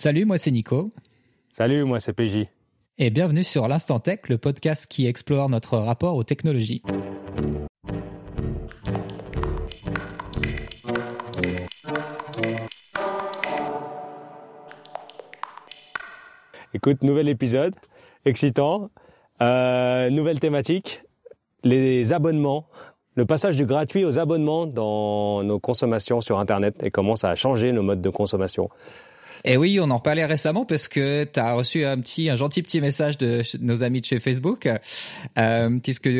Salut, moi c'est Nico. Salut, moi c'est PJ. Et bienvenue sur l'Instant Tech, le podcast qui explore notre rapport aux technologies. Écoute, nouvel épisode, excitant, euh, nouvelle thématique, les abonnements, le passage du gratuit aux abonnements dans nos consommations sur Internet et comment ça a changé nos modes de consommation. Et oui, on en parlait récemment parce que tu as reçu un petit, un gentil petit message de nos amis de chez Facebook, euh, puisque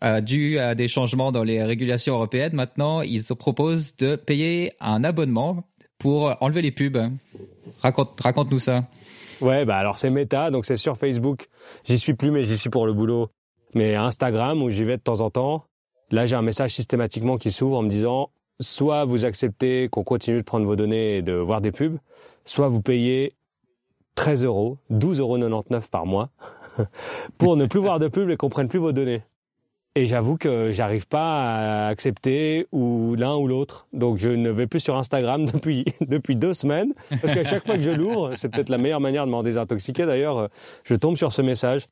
à, dû à des changements dans les régulations européennes, maintenant ils se proposent de payer un abonnement pour enlever les pubs. Raconte, raconte-nous ça. Ouais, bah alors c'est Meta, donc c'est sur Facebook. J'y suis plus, mais j'y suis pour le boulot. Mais Instagram où j'y vais de temps en temps. Là, j'ai un message systématiquement qui s'ouvre en me disant soit vous acceptez qu'on continue de prendre vos données et de voir des pubs, soit vous payez 13 euros, 12,99 euros par mois pour ne plus voir de pubs et qu'on prenne plus vos données. Et j'avoue que j'arrive pas à accepter ou l'un ou l'autre. Donc je ne vais plus sur Instagram depuis depuis deux semaines parce qu'à chaque fois que je l'ouvre, c'est peut-être la meilleure manière de m'en désintoxiquer. D'ailleurs, je tombe sur ce message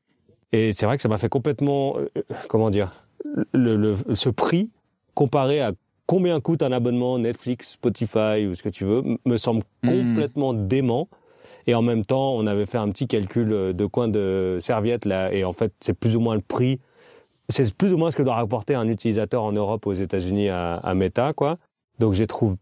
et c'est vrai que ça m'a fait complètement euh, comment dire le, ce prix comparé à combien coûte un abonnement Netflix, Spotify ou ce que tu veux, me semble hmm. complètement dément. Et en même temps, on avait fait un petit calcul de coin de serviette là, et en fait, c'est plus ou moins le prix. C'est plus ou moins ce que doit rapporter un utilisateur en Europe, aux États-Unis à, à Meta, quoi. Donc, je trouve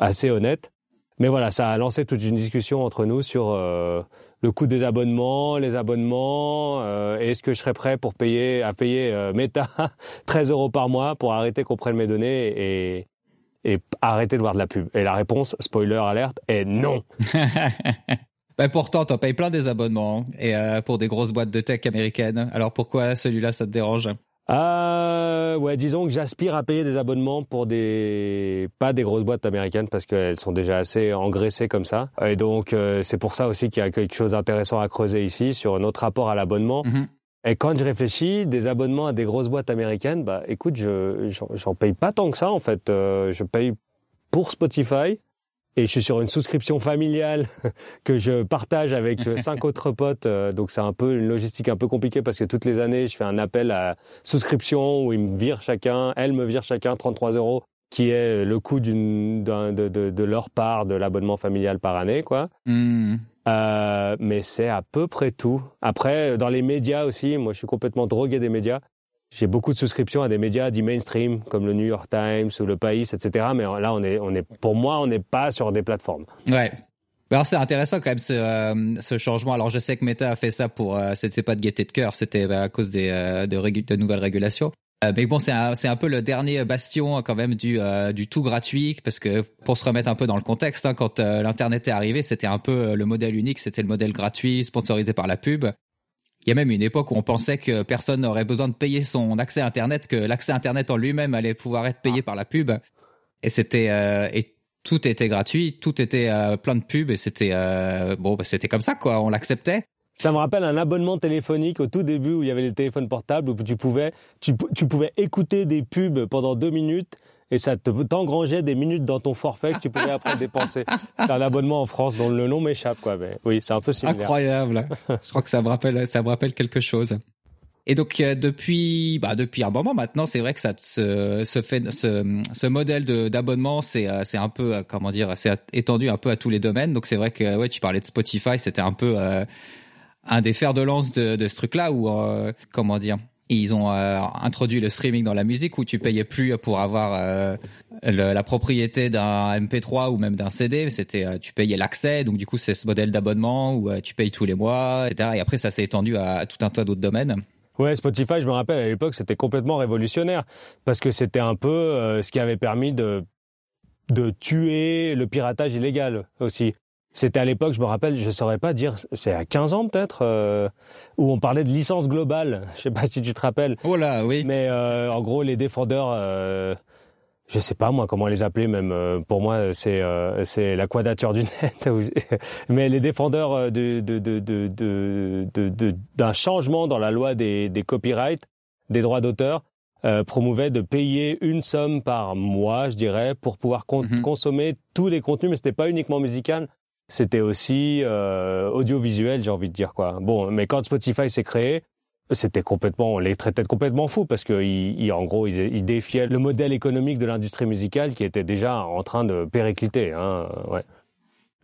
assez honnête. Mais voilà, ça a lancé toute une discussion entre nous sur euh, le coût des abonnements, les abonnements, euh, est-ce que je serais prêt pour payer à payer euh, Meta 13 euros par mois pour arrêter qu'on prenne mes données et, et arrêter de voir de la pub? Et la réponse, spoiler alerte, est non. ben pourtant, t'en payes plein des abonnements hein, et euh, pour des grosses boîtes de tech américaines. Alors pourquoi celui-là, ça te dérange? Euh, ouais, disons que j'aspire à payer des abonnements pour des pas des grosses boîtes américaines parce qu'elles sont déjà assez engraissées comme ça. Et donc euh, c'est pour ça aussi qu'il y a quelque chose d'intéressant à creuser ici sur notre rapport à l'abonnement. Mm-hmm. Et quand je réfléchis, des abonnements à des grosses boîtes américaines, bah écoute, je j'en paye pas tant que ça en fait. Euh, je paye pour Spotify, et je suis sur une souscription familiale que je partage avec cinq autres potes. Euh, donc c'est un peu une logistique un peu compliquée parce que toutes les années, je fais un appel à souscription où ils me virent chacun, elles me virent chacun 33 euros qui est le coût d'une de, de, de, leur part de l'abonnement familial par année, quoi. Hmm. Euh, mais c'est à peu près tout. Après, dans les médias aussi, moi je suis complètement drogué des médias. J'ai beaucoup de souscriptions à des médias dits mainstream comme le New York Times ou le País, etc. Mais là, on est, on est, pour moi, on n'est pas sur des plateformes. Ouais. Alors c'est intéressant quand même ce, euh, ce, changement. Alors je sais que Meta a fait ça pour, euh, c'était pas de gaieté de cœur, c'était bah, à cause des euh, de, nouvelles régulations. mais bon, c'est un, peu le dernier bastion quand même du du tout gratuit parce que pour se remettre un peu dans le contexte, hein, quand l'internet est arrivé, c'était un peu le modèle unique, c'était le modèle gratuit sponsorisé par la pub. Il y a même une époque où on pensait que personne n'aurait besoin de payer son accès Internet, que l'accès Internet en lui-même allait pouvoir être payé ah. par la pub. Et c'était euh, et tout était gratuit, tout était euh, plein de pubs et c'était euh, bon, bah, c'était comme ça quoi. On l'acceptait. Ça me rappelle un abonnement téléphonique au tout début où il y avait les téléphones portables où tu pouvais tu, tu pouvais écouter des pubs pendant deux minutes et ça t'engrangeait des minutes dans ton forfait que tu pouvais après dépenser. C'est un abonnement en France dont le nom m'échappe, quoi. Mais oui, c'est un peu similaire. Incroyable. Je crois que ça me rappelle, ça me rappelle quelque chose. Et donc euh, depuis, bah depuis un moment maintenant, c'est vrai que ça se, se fait ce, ce modèle d'abonnement, c'est euh, c'est un peu euh, comment dire, c'est étendu un peu à tous les domaines. Donc c'est vrai que ouais, tu parlais de Spotify, c'était un peu un des fers de lance de, de ce truc-là où comment dire ils ont euh, introduit le streaming dans la musique où tu payais plus pour avoir euh, la propriété d'un MP3 ou même d'un CD. C'était euh, tu payais l'accès, donc du coup c'est ce modèle d'abonnement où tu payes tous les mois, etc. Et après ça s'est étendu à, tout un tas d'autres domaines. Ouais, Spotify, je me rappelle à l'époque, c'était complètement révolutionnaire parce que c'était un peu ce qui avait permis de de tuer le piratage illégal aussi. C'était à l'époque, je me rappelle, je saurais pas dire, c'est à 15 ans peut-être, euh, où on parlait de licence globale. Je sais pas si tu te rappelles. Oh là, oui. Mais euh, en gros, les défendeurs, euh, je sais pas moi comment les appeler même. Euh, pour moi, c'est euh, c'est la quadrature du net. Mais les défendeurs de de de de de d'un changement dans la loi des des copyrights, des droits d'auteur. Euh, promouvaient de payer une somme par mois, je dirais, pour pouvoir mhm. consommer tous les contenus, mais c'était pas uniquement musical, c'était aussi euh, audiovisuel, j'ai envie de dire quoi. Bon, mais quand Spotify s'est créé, c'était complètement, on les traitait complètement fous parce que, il, en gros, ils, défiaient le modèle économique de l'industrie musicale qui était déjà en train de péricliter. Hein.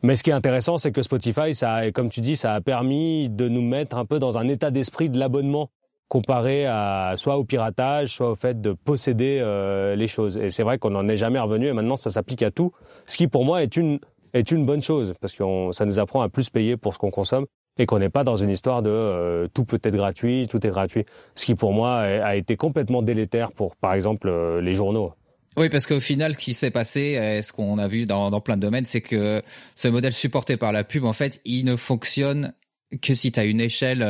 Mais ce qui est intéressant, c'est que Spotify, ça, comme tu dis, ça a permis de nous mettre un peu dans un état d'esprit de l'abonnement comparé à soit au piratage, soit au fait de posséder euh, les choses. Et c'est vrai qu'on n'en est jamais revenu et maintenant ça s'applique à tout, ce qui pour moi est une est une bonne chose parce que ça nous apprend à plus payer pour ce qu'on consomme et qu'on n'est pas dans une histoire de euh, tout peut être gratuit, tout est gratuit. Ce qui pour moi a été complètement délétère pour par exemple euh, les journaux. Oui, parce qu'au final, ce qui s'est passé, ce qu'on a vu dans, plein de domaines, c'est que ce modèle supporté par la pub, en fait, il ne fonctionne que si tu as une échelle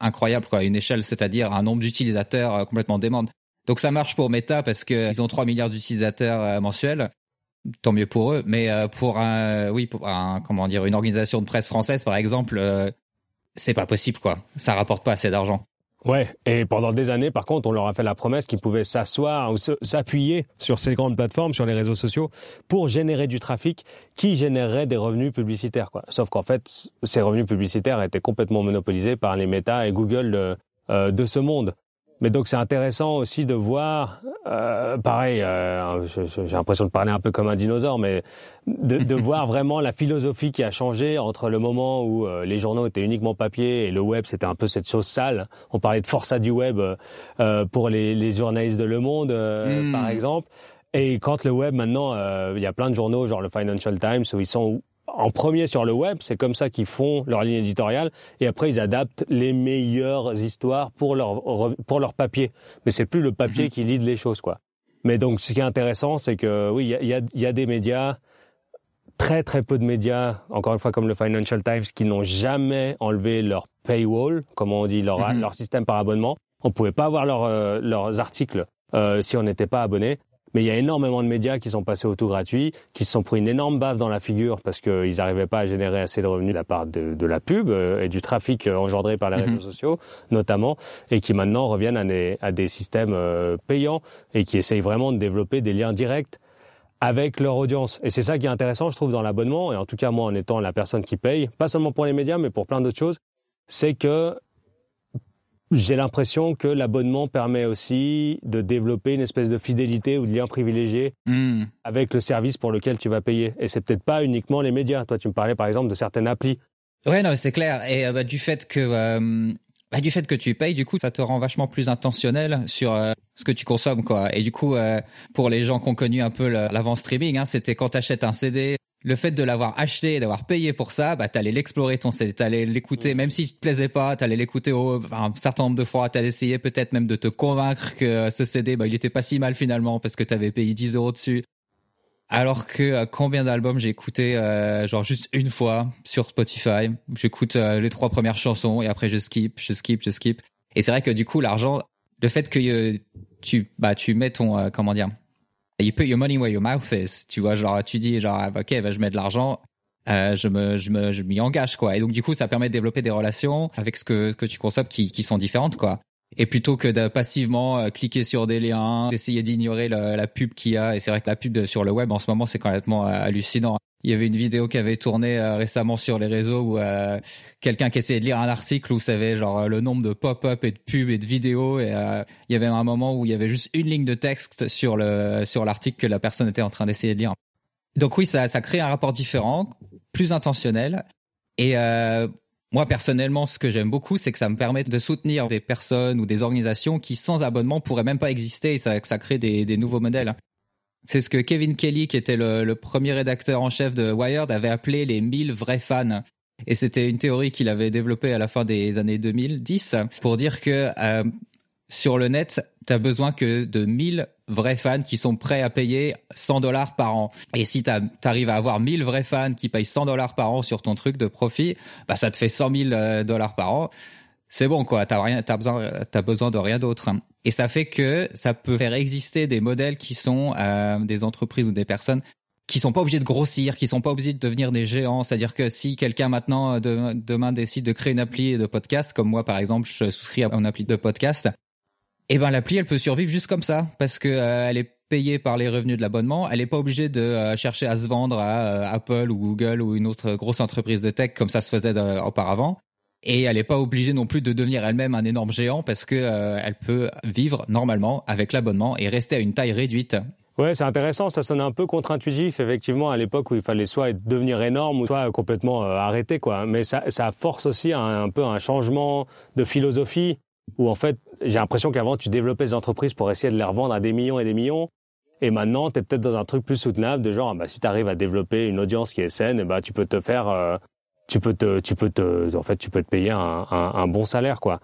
incroyable, quoi, une échelle, c'est-à-dire un nombre d'utilisateurs euh, complètement dément. Donc ça marche pour Meta parce que ils ont 3 milliards d'utilisateurs euh, mensuels. Tant mieux pour eux, mais euh, pour un, oui, pour un, comment dire, une organisation de presse française, par exemple, c'est pas possible, quoi. Ça rapporte pas assez d'argent. Ouais, et pendant des années, par contre, on leur a fait la promesse qu'ils pouvaient s'asseoir ou s'appuyer sur ces grandes plateformes, sur les réseaux sociaux, pour générer du trafic qui générerait des revenus publicitaires. Quoi. Sauf qu'en fait, ces revenus publicitaires étaient complètement monopolisés par les Meta et Google de, euh, de ce monde. Mais donc c'est intéressant aussi de voir, euh, pareil, euh, j'ai l'impression de parler un peu comme un dinosaure, mais de, de voir vraiment la philosophie qui a changé entre le moment où euh, les journaux étaient uniquement papier et le web c'était un peu cette chose sale. On parlait de forçat du web euh, pour les, les, journalistes de Le Monde, hmm. par exemple. Et quand le web maintenant, il y a plein de journaux, genre le Financial Times, où ils sont en premier sur le web, c'est comme ça qu'ils font leur ligne éditoriale, et après ils adaptent les meilleures histoires pour leur pour leur papier. Mais c'est plus le papier mhm. qui lead les choses, quoi. Mais donc ce qui est intéressant, c'est que oui, il y a, y a, des médias, très très peu de médias, encore une fois comme le Financial Times, qui n'ont jamais enlevé leur paywall, comme on dit, leur, mhm. leur système par abonnement. On pouvait pas avoir leur, euh, leurs articles euh, si on n'était pas abonné. Mais il y a énormément de médias qui sont passés au tout gratuit, qui se sont pris une énorme baffe dans la figure parce qu'ils n'arrivaient pas à générer assez de revenus de la part de, de la pub euh, et du trafic euh, engendré par les mhm. réseaux sociaux, notamment, et qui maintenant reviennent à des, à des systèmes euh, payants et qui essayent vraiment de développer des liens directs avec leur audience. Et c'est ça qui est intéressant, je trouve, dans l'abonnement, et en tout cas moi en étant la personne qui paye, pas seulement pour les médias, mais pour plein d'autres choses, c'est que j'ai l'impression que l'abonnement permet aussi de développer une espèce de fidélité ou de lien privilégié hmm. avec le service pour lequel tu vas payer. Et c'est peut-être pas uniquement les médias. Toi, tu me parlais par exemple de certaines applis. Ouais, non, c'est clair. Et euh, bah, du fait que euh, bah, du fait que tu payes, du coup, ça te rend vachement plus intentionnel sur euh, ce que tu consommes, quoi. Et du coup, pour les gens qui ont connu un peu l'avant streaming, hein, c'était quand tu achètes un CD, le fait de l'avoir acheté, d'avoir payé pour ça, bah t'allais l'explorer ton CD, t'allais l'écouter, même s'il te plaisait pas, t'allais l'écouter un certain nombre de fois, t'allais essayer peut-être même de te convaincre que ce CD, bah il était pas si mal finalement parce que t'avais payé 10 euros dessus. Alors que euh, combien d'albums j'ai écouté euh, genre juste une fois sur Spotify, j'écoute euh, les trois premières chansons et après je skip, je skip, je skip. Et c'est vrai que du coup l'argent, le fait que tu bah tu mets ton comment dire you put your money where your mouth is. Tu vois, genre, tu dis, genre, ah, ok, bah, je mets de l'argent, euh, je me, je me, je m'y engage, quoi. Et donc, du coup, ça permet de développer des relations avec ce que, que tu consommes qui, qui sont différentes, quoi. Et plutôt que de passivement euh, cliquer sur des liens, d'essayer d'ignorer la, la pub qu'il y a. Et c'est vrai que la pub sur le web en ce moment, c'est complètement euh, hallucinant. Il y avait une vidéo qui avait tourné euh, récemment sur les réseaux où euh, quelqu'un qui essayait de lire un article où savait genre euh, le nombre de pop-up et de pubs et de vidéos et il y avait un moment où il y avait juste une ligne de texte sur le sur l'article que la personne était en train d'essayer de lire. Donc oui, ça ça crée un rapport différent, plus intentionnel et moi personnellement, ce que j'aime beaucoup, c'est que ça me permet de soutenir des personnes ou des organisations qui sans abonnement pourraient même pas exister et ça ça crée des nouveaux modèles. C'est ce que Kevin Kelly, qui était le, premier rédacteur en chef de Wired, avait appelé les 1000 vrais fans. Et c'était une théorie qu'il avait développée à la fin des années 2010 pour dire que euh, sur le net, tu as besoin que de 1000 vrais fans qui sont prêts à payer 100 dollars par an. Et si tu arrives à avoir 1000 vrais fans qui payent 100 dollars par an sur ton truc de profit, bah ça te fait 100 000 euh, dollars par an c'est bon quoi, t'as rien, t'as besoin, t'as besoin de rien d'autre. Et ça fait que ça peut faire exister des modèles qui sont euh, des entreprises ou des personnes qui sont pas obligés de grossir, qui sont pas obligés de devenir des géants. C'est-à-dire que si quelqu'un maintenant euh, demain décide de créer une appli de podcast, comme moi par exemple, je souscris à une appli de podcast, eh ben l'appli elle peut survivre juste comme ça parce que euh, elle est payée par les revenus de l'abonnement. Elle n'est pas obligée de chercher à se vendre à Apple ou Google ou une autre grosse entreprise de tech comme ça se faisait auparavant. Et elle n'est pas obligée non plus de devenir elle-même un énorme géant parce que elle peut vivre normalement avec l'abonnement et rester à une taille réduite. Ouais, c'est intéressant. Ça sonne un peu contre-intuitif, effectivement, à l'époque où il fallait soit devenir énorme ou soit complètement euh, arrêter, quoi. Mais ça, ça force aussi un, peu un changement de philosophie où, en fait, j'ai l'impression qu'avant, tu développais des entreprises pour essayer de les revendre à des millions et des millions. Et maintenant, tu es peut-être dans un truc plus soutenable de genre, bah, si tu arrives à développer une audience qui est saine, bah, tu peux te faire, euh, tu peux te, tu peux te, en fait, tu peux te payer un, un, un bon salaire, quoi.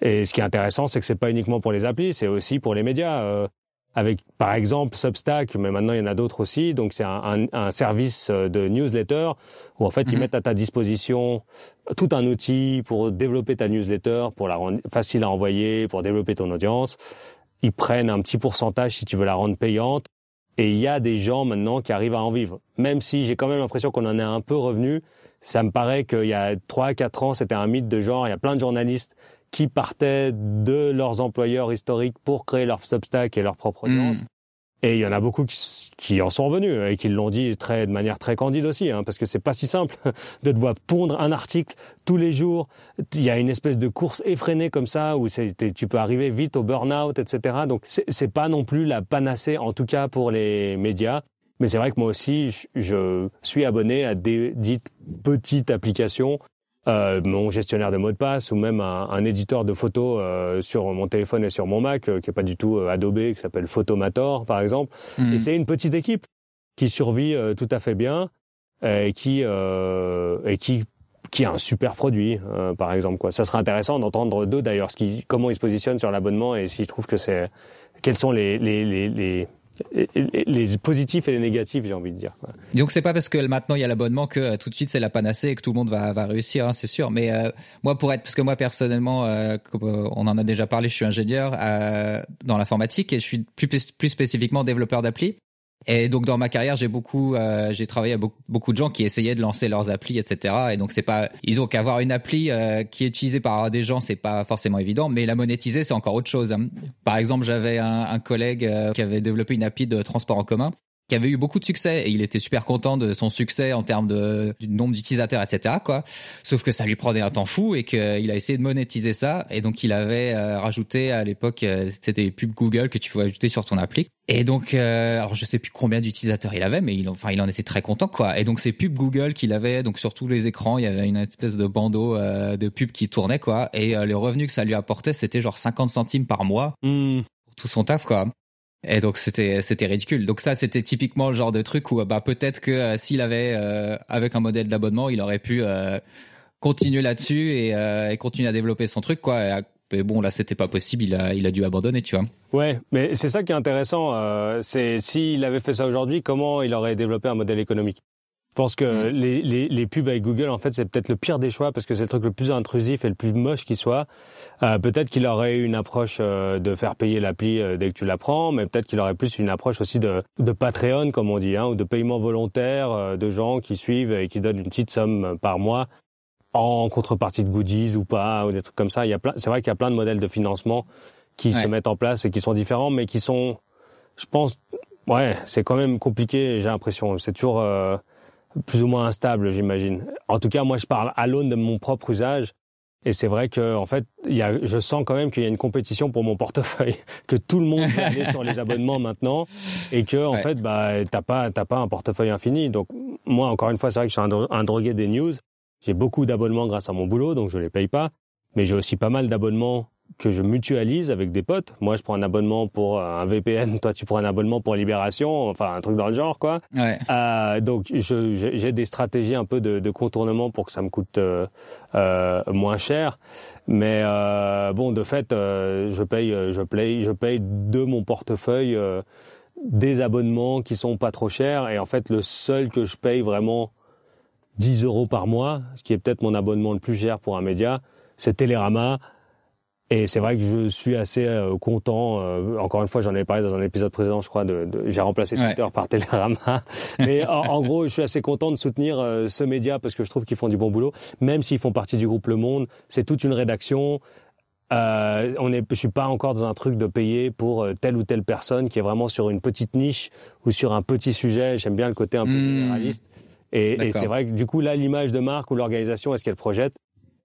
Et ce qui est intéressant, c'est que c'est pas uniquement pour les applis, c'est aussi pour les médias. Euh, avec par exemple Substack, mais maintenant il y en a d'autres aussi. Donc c'est un, un, service euh, de newsletter où en fait ils mhm. mettent à ta disposition tout un outil pour développer ta newsletter, pour la rendre facile à envoyer, pour développer ton audience. Ils prennent un petit pourcentage si tu veux la rendre payante. Et il y a des gens maintenant qui arrivent à en vivre. Même si j'ai quand même l'impression qu'on en est un peu revenu, ça me paraît qu'il y a 3-4 ans, c'était un mythe de genre. Il y a plein de journalistes qui partaient de leurs employeurs historiques pour créer leur Substack et leur propre hmm. audience. Et il y en a beaucoup qui, en sont revenus et qui l'ont dit très, de manière très candide aussi, hein, parce que c'est pas si simple de devoir pondre un article tous les jours. Il y a une espèce de course effrénée comme ça où tu peux arriver vite au burn-out, etc. Donc c'est pas non plus la panacée, en tout cas pour les médias. Mais c'est vrai que moi aussi, je suis abonné à des dites petites applications euh, mon gestionnaire de mots de passe ou même un, éditeur de photos euh, sur mon téléphone et sur mon Mac euh, qui est pas du tout Adobe qui s'appelle Photomator par exemple mhm. et c'est une petite équipe qui survit tout à fait bien et qui et qui qui a un super produit par exemple quoi ça serait intéressant d'entendre d'eux d'ailleurs ce qui comment ils se positionnent sur l'abonnement et s'ils trouvent que c'est quels sont les les, les, les les positifs et les négatifs, j'ai envie de dire. Donc c'est pas parce que maintenant il y a l'abonnement que euh, tout de suite c'est la panacée et que tout le monde va, réussir, hein, c'est sûr. Mais euh, moi pour être, parce que moi personnellement, euh, on en a déjà parlé, je suis ingénieur dans l'informatique et je suis plus, plus spécifiquement développeur d'appli. Et donc dans ma carrière, j'ai beaucoup, euh, j'ai travaillé avec beaucoup, de gens qui essayaient de lancer leurs applis, etc. Et donc c'est pas, donc avoir une appli euh, qui est utilisée par des gens, c'est pas forcément évident, mais la monétiser, c'est encore autre chose. Hein. Par exemple, j'avais un, un collègue euh, qui avait développé une appli de transport en commun qui avait eu beaucoup de succès et il était super content de son succès en termes de du nombre d'utilisateurs, etc. Quoi. Sauf que ça lui prenait un temps fou et qu'il a essayé de monétiser ça et donc il avait euh, rajouté à l'époque euh, c'était des pubs Google que tu pouvais ajouter sur ton appli. Et donc euh, alors je sais plus combien d'utilisateurs il avait mais il enfin il en était très content quoi. Et donc ces pubs Google qu'il avait donc sur tous les écrans il y avait une espèce de bandeau de pubs qui tournait quoi et les revenus que ça lui apportait c'était genre 50 centimes par mois. Mmh. Tout son taf quoi. Et donc c'était c'était ridicule. Donc ça c'était typiquement le genre de truc où bah peut-être que euh, s'il avait euh, avec un modèle d'abonnement, il aurait pu euh, continuer là-dessus et, et, continuer à développer son truc quoi. Mais bon là c'était pas possible, il a il a dû abandonner, tu vois. Ouais, mais c'est ça qui est intéressant, c'est s'il avait fait ça aujourd'hui, comment il aurait développé un modèle économique? Je pense que mm. les, les, les, pubs avec Google, en fait, c'est peut-être le pire des choix parce que c'est le truc le plus intrusif et le plus moche qui soit. Euh, peut-être qu'il aurait eu une approche euh, de faire payer l'appli euh, dès que tu la prends, mais peut-être qu'il aurait plus une approche aussi de, de Patreon, comme on dit, hein, ou de paiement volontaire de gens qui suivent et qui donnent une petite somme par mois en contrepartie de goodies ou pas, ou des trucs comme ça. Il y a plein, c'est vrai qu'il y a plein de modèles de financement qui se mettent en place et qui sont différents, mais qui sont, je pense, ouais, c'est quand même compliqué. J'ai l'impression, c'est toujours plus ou moins instable, j'imagine. En tout cas, moi, je parle à l'aune de mon propre usage. Et c'est vrai que, en fait, il y a, je sens quand même qu'il y a une compétition pour mon portefeuille, que tout le monde veut aller sur les abonnements maintenant, et que, en fait, bah, t'as pas, t'as pas un portefeuille infini. Donc, moi, encore une fois, c'est vrai que je suis un, un drogué des news. J'ai beaucoup d'abonnements grâce à mon boulot, donc je les paye pas. Mais j'ai aussi pas mal d'abonnements que je mutualise avec des potes. Moi, je prends un abonnement pour un VPN, toi, tu prends un abonnement pour Libération, enfin un truc dans le genre, quoi. Ouais. Euh, donc, j'ai des stratégies un peu de, de, contournement pour que ça me coûte euh, euh moins cher. Mais euh, bon, de fait, euh, je paye, je paye, je paye de mon portefeuille des abonnements qui sont pas trop chers. Et en fait, le seul que je paye vraiment 10 euros par mois, ce qui est peut-être mon abonnement le plus cher pour un média, c'est Télérama et c'est vrai que je suis assez euh, content. Euh, encore une fois, j'en ai parlé dans un épisode précédent, je crois. De, de j'ai remplacé Twitter par Télérama. Mais en, gros, je suis assez content de soutenir euh, ce média parce que je trouve qu'ils font du bon boulot, même s'ils font partie du groupe Le Monde. C'est toute une rédaction. Euh, on est, je suis pas encore dans un truc de payer pour euh, telle ou telle personne qui est vraiment sur une petite niche ou sur un petit sujet. J'aime bien le côté un peu Hmm. généraliste. Et, c'est vrai que du coup, là, l'image de marque ou l'organisation, est-ce qu'elle projette?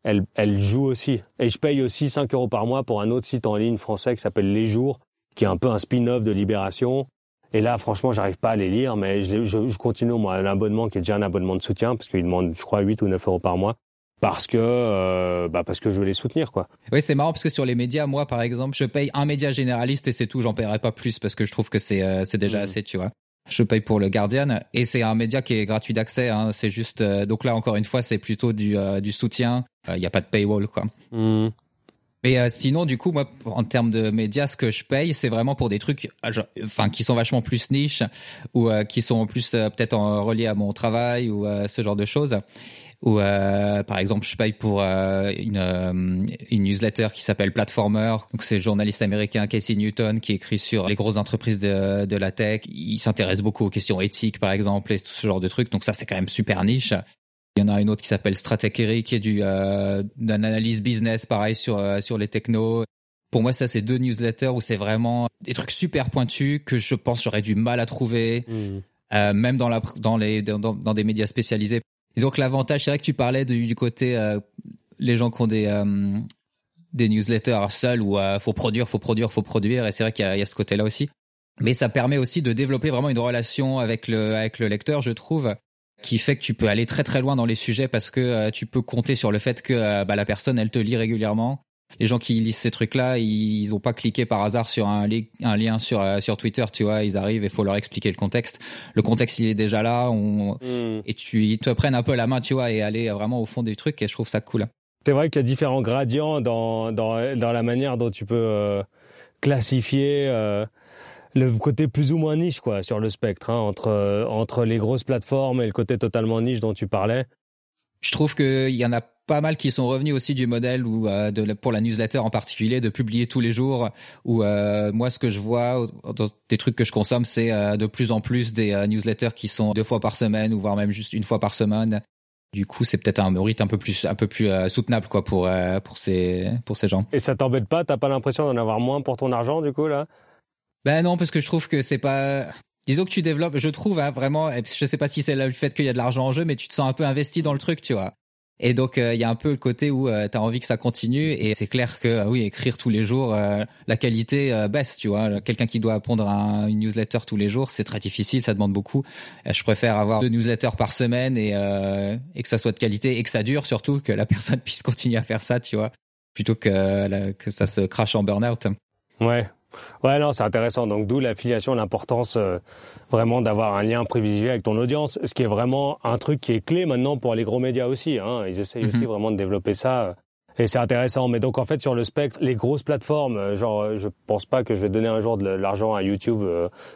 Elle, elle joue aussi. Et je paye aussi 5 euros par mois pour un autre site en ligne français qui s'appelle Les Jours, qui est un peu un spin-off de Libération. Et là, franchement, j'arrive pas à les lire, mais je, je, je continue moi un abonnement qui est déjà un abonnement de soutien parce qu'il demande, je crois, 8 ou 9 euros par mois. Parce que, euh, bah parce que je veux les soutenir, quoi. Oui, c'est marrant parce que sur les médias, moi, par exemple, je paye un média généraliste et c'est tout. J'en paierai pas plus parce que je trouve que c'est euh, c'est déjà Mhm. assez, tu vois. Je paye pour le Guardian et c'est un média qui est gratuit d'accès. Hein. C'est juste euh, donc là encore une fois, c'est plutôt du euh, du soutien. Il n'y a pas de paywall, quoi. Hmm. Mais euh, sinon, du coup, moi, en termes de médias, ce que je paye, c'est vraiment pour des trucs, euh, enfin, qui sont vachement plus niches ou euh, qui sont plus euh, peut-être en reliés à mon travail ou euh, ce genre de choses. Ou euh, par exemple, je paye pour euh, une, euh, une newsletter qui s'appelle Platformer. Donc c'est le journaliste américain Casey Newton qui écrit sur les grosses entreprises de, de la tech. Il s'intéresse beaucoup aux questions éthiques, par exemple, et tout ce genre de trucs. Donc ça, c'est quand même super niche. Il y en a une autre qui s'appelle Stratechery, qui est du euh, d'une analyse business, pareil sur euh, sur les technos. Pour moi, ça c'est deux newsletters où c'est vraiment des trucs super pointus que je pense j'aurais du mal à trouver, Hmm. euh, même dans la dans les dans, dans des médias spécialisés. Et donc l'avantage, c'est vrai que tu parlais du, côté euh, les gens qui ont des euh, des newsletters seuls où euh, faut produire, faut produire, faut produire, et c'est vrai qu'il y a, il y a ce côté-là aussi. Mais ça permet aussi de développer vraiment une relation avec le avec le lecteur, je trouve qui fait que tu peux aller très très loin dans les sujets parce que euh, tu peux compter sur le fait que euh, bah, la personne elle te lit régulièrement. Les gens qui lisent ces trucs-là, ils, ils ont pas cliqué par hasard sur un, li- un lien sur euh, sur Twitter, tu vois, ils arrivent et faut leur expliquer le contexte. Le contexte il est déjà là, on, Hmm. et tu ils te prennent un peu la main, tu vois, et aller vraiment au fond des trucs et je trouve ça cool. C'est vrai qu'il y a différents gradients dans, dans, dans la manière dont tu peux euh, classifier euh, le côté plus ou moins niche quoi, sur le spectre, hein, entre, entre les grosses plateformes et le côté totalement niche dont tu parlais. Je trouve qu'il y en a pas mal qui sont revenus aussi du modèle ou euh, de, pour la newsletter en particulier de publier tous les jours. Ou euh, moi, ce que je vois dans des trucs que je consomme, c'est euh, de plus en plus des euh, newsletters qui sont deux fois par semaine ou voire même juste une fois par semaine. Du coup, c'est peut-être un rythme un peu plus un peu plus euh, soutenable quoi pour euh, pour ces pour ces gens. Et ça t'embête pas? T'as pas l'impression d'en avoir moins pour ton argent du coup là? Ben non, parce que je trouve que c'est pas. Disons que tu développes, je trouve hein, vraiment. Je sais pas si c'est le fait qu'il y a de l'argent en jeu, mais tu te sens un peu investi dans le truc, tu vois. Et donc euh, il y a un peu le côté où tu as envie que ça continue et c'est clair que ah oui écrire tous les jours euh, la qualité euh, baisse tu vois. Quelqu'un qui doit pondre un- une newsletter tous les jours c'est très difficile ça demande beaucoup. Euh, je préfère avoir deux newsletters par semaine et euh, et que ça soit de qualité et que ça dure surtout que la personne puisse continuer à faire ça tu vois plutôt que que ça se crache en burn-out. Ouais. Ouais, non, c'est intéressant. Donc, d'où l'affiliation, l'importance euh, vraiment d'avoir un lien privilégié avec ton audience, ce qui est vraiment un truc qui est clé maintenant pour les gros médias aussi. Hein. Ils essayent Mhm. aussi vraiment de développer ça. euh, Et c'est intéressant. Mais donc, en fait, sur le spectre, les grosses plateformes, euh, genre, je pense pas que je vais donner un jour de l'argent à YouTube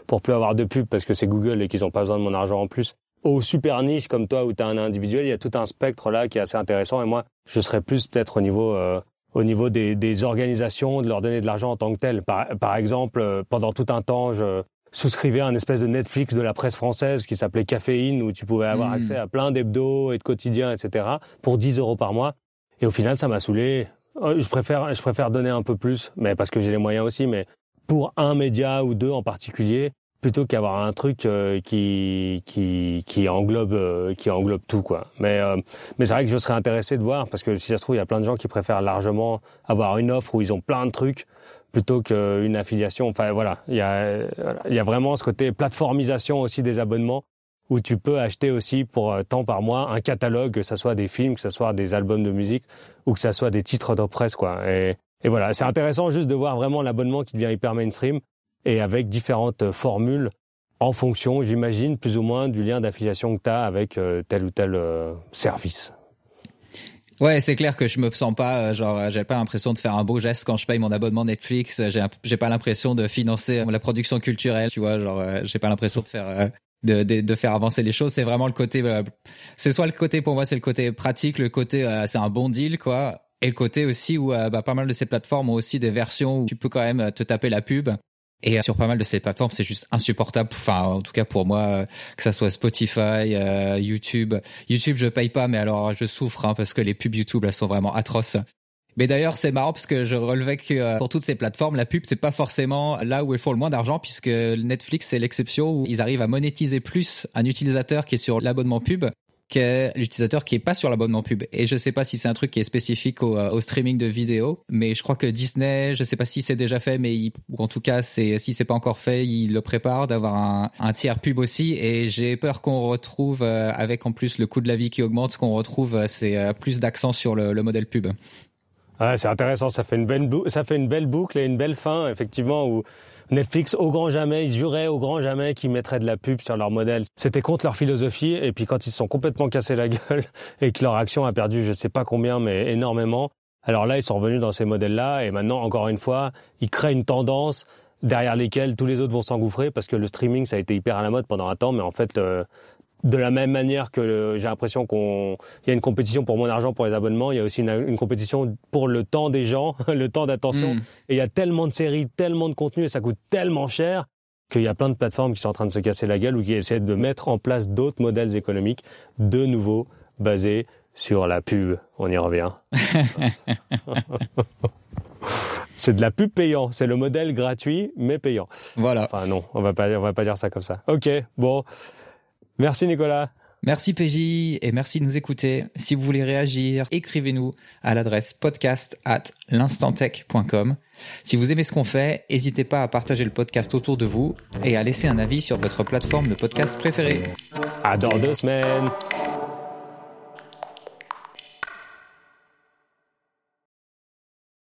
pour plus avoir de pub parce que c'est Google et qu'ils ont pas besoin de mon argent en plus. Aux super niches comme toi où tu as un individuel, il y a tout un spectre là qui est assez intéressant. Et moi, je serais plus peut-être au niveau euh, au niveau des, des organisations, de leur donner de l'argent en tant que tel. Par, par exemple, euh, pendant tout un temps, je souscrivais à un espèce de Netflix de la presse française qui s'appelait Caféine, où tu pouvais avoir Mm. accès à plein d'hebdos et de quotidiens, etc., pour 10 euros par mois. Et au final, ça m'a saoulé. Euh, Je préfère, je préfère donner un peu plus, mais parce que j'ai les moyens aussi, mais pour un média ou deux en particulier, plutôt qu'avoir un truc euh, qui qui qui englobe euh, qui englobe tout quoi. Mais euh, mais c'est vrai que je serais intéressé de voir parce que si ça se trouve il y a plein de gens qui préfèrent largement avoir une offre où ils ont plein de trucs plutôt qu'une affiliation. Enfin voilà, il y a il y a vraiment ce côté plateformisation aussi des abonnements où tu peux acheter aussi pour euh, tant par mois un catalogue, que ce soit des films, que ce soit des albums de musique ou que ce soit des titres de presse quoi. Et voilà, c'est intéressant juste de voir vraiment l'abonnement qui devient hyper mainstream et avec différentes formules en fonction, j'imagine, plus ou moins du lien d'affiliation que tu as avec euh, tel ou tel euh, service. Ouais, c'est clair que je me sens pas euh, genre j'ai pas l'impression de faire un beau geste quand je paye mon abonnement Netflix, j'ai pas l'impression de financer la production culturelle, tu vois, genre j'ai pas l'impression de faire de, de, faire avancer les choses, c'est vraiment le côté c'est soit le côté pour moi c'est le côté pratique, le côté c'est un bon deal quoi. Et le côté aussi où bah, pas mal de ces plateformes ont aussi des versions où tu peux quand même te taper la pub et euh, sur pas mal de ces plateformes, c'est juste insupportable. Enfin, en tout cas pour moi, euh, que ça soit Spotify, euh, YouTube. YouTube, je paye pas, mais alors je souffre hein, parce que les pubs YouTube elles sont vraiment atroces. Mais d'ailleurs, c'est marrant parce que je relevais que euh, pour toutes ces plateformes, la pub, c'est pas forcément là où ils font le moins d'argent puisque Netflix, c'est l'exception où ils arrivent à monétiser plus un utilisateur qui est sur l'abonnement pub que l'utilisateur qui est pas sur l'abonnement pub. Et je sais pas si c'est un truc qui est spécifique au, euh, streaming de vidéos, mais je crois que Disney, je sais pas si c'est déjà fait, mais ou en tout cas, c'est si c'est pas encore fait, il le prépare d'avoir un, tiers pub aussi. Et j'ai peur qu'on retrouve euh, avec en plus le coût de la vie qui augmente, ce qu'on retrouve, euh, c'est plus d'accent sur le, le modèle pub. Ouais, c'est intéressant. Ça fait une belle ça fait une belle boucle et une belle fin, effectivement, où Netflix, au grand jamais, ils juraient au grand jamais qu'ils mettraient de la pub sur leur modèle. C'était contre leur philosophie. Et puis quand ils se sont complètement cassés la gueule et que leur action a perdu je sais pas combien, mais énormément, alors là, ils sont revenus dans ces modèles-là. Et maintenant, encore une fois, ils créent une tendance derrière lesquelles tous les autres vont s'engouffrer parce que le streaming, ça a été hyper à la mode pendant un temps. Mais en fait, de la même manière que j'ai l'impression qu'on y a une compétition pour mon argent pour les abonnements, il y a aussi une, compétition pour le temps des gens, le temps d'attention. Mm. Et il y a tellement de séries, tellement de contenu et ça coûte tellement cher qu'il y a plein de plateformes qui sont en train de se casser la gueule ou qui essaient de mettre en place d'autres modèles économiques de nouveau basés sur la pub. On y revient. c'est de la pub payant. C'est le modèle gratuit mais payant. Voilà. Enfin non, on va pas on va pas dire ça comme ça. Ok, bon. Merci Nicolas. Merci PJ et merci de nous écouter. Si vous voulez réagir, écrivez-nous à l'adresse podcast at l'instantech.com. Si vous aimez ce qu'on fait, n'hésitez pas à partager le podcast autour de vous et à laisser un avis sur votre plateforme de podcast préférée. À dans deux semaines.